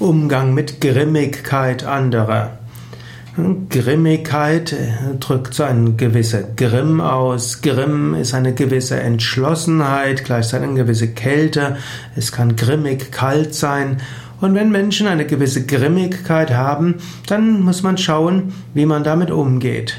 Umgang mit Grimmigkeit anderer. Grimmigkeit drückt so eine gewisse Grimm aus. Grimm ist eine gewisse Entschlossenheit, gleichzeitig eine gewisse Kälte. Es kann grimmig kalt sein. Und wenn Menschen eine gewisse Grimmigkeit haben, dann muss man schauen, wie man damit umgeht.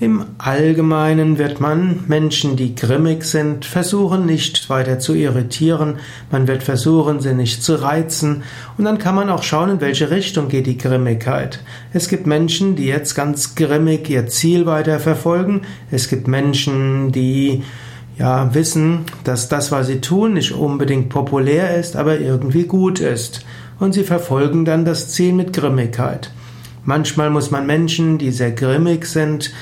Im Allgemeinen wird man Menschen, die grimmig sind, versuchen nicht weiter zu irritieren, man wird versuchen, sie nicht zu reizen und dann kann man auch schauen, in welche Richtung geht die Grimmigkeit. Es gibt Menschen, die jetzt ganz grimmig ihr Ziel weiter verfolgen, es gibt Menschen, die ja wissen, dass das, was sie tun, nicht unbedingt populär ist, aber irgendwie gut ist und sie verfolgen dann das Ziel mit Grimmigkeit. Manchmal muss man Menschen, die sehr grimmig sind,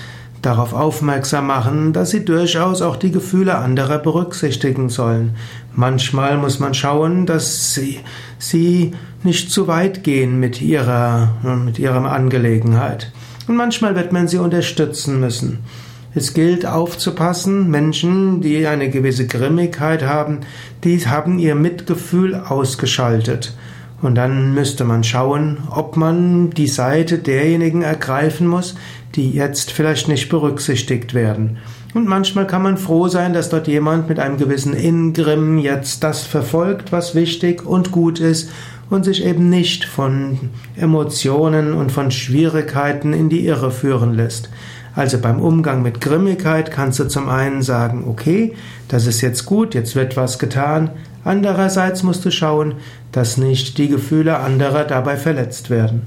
darauf aufmerksam machen, dass sie durchaus auch die Gefühle anderer berücksichtigen sollen. Manchmal muss man schauen, dass sie, sie nicht zu weit gehen mit ihrer, mit ihrer Angelegenheit. Und manchmal wird man sie unterstützen müssen. Es gilt aufzupassen, Menschen, die eine gewisse Grimmigkeit haben, die haben ihr Mitgefühl ausgeschaltet. Und dann müsste man schauen, ob man die Seite derjenigen ergreifen muss, die jetzt vielleicht nicht berücksichtigt werden. Und manchmal kann man froh sein, dass dort jemand mit einem gewissen Ingrimm jetzt das verfolgt, was wichtig und gut ist und sich eben nicht von Emotionen und von Schwierigkeiten in die Irre führen lässt. Also beim Umgang mit Grimmigkeit kannst du zum einen sagen, okay, das ist jetzt gut, jetzt wird was getan. Andererseits musst du schauen, dass nicht die Gefühle anderer dabei verletzt werden.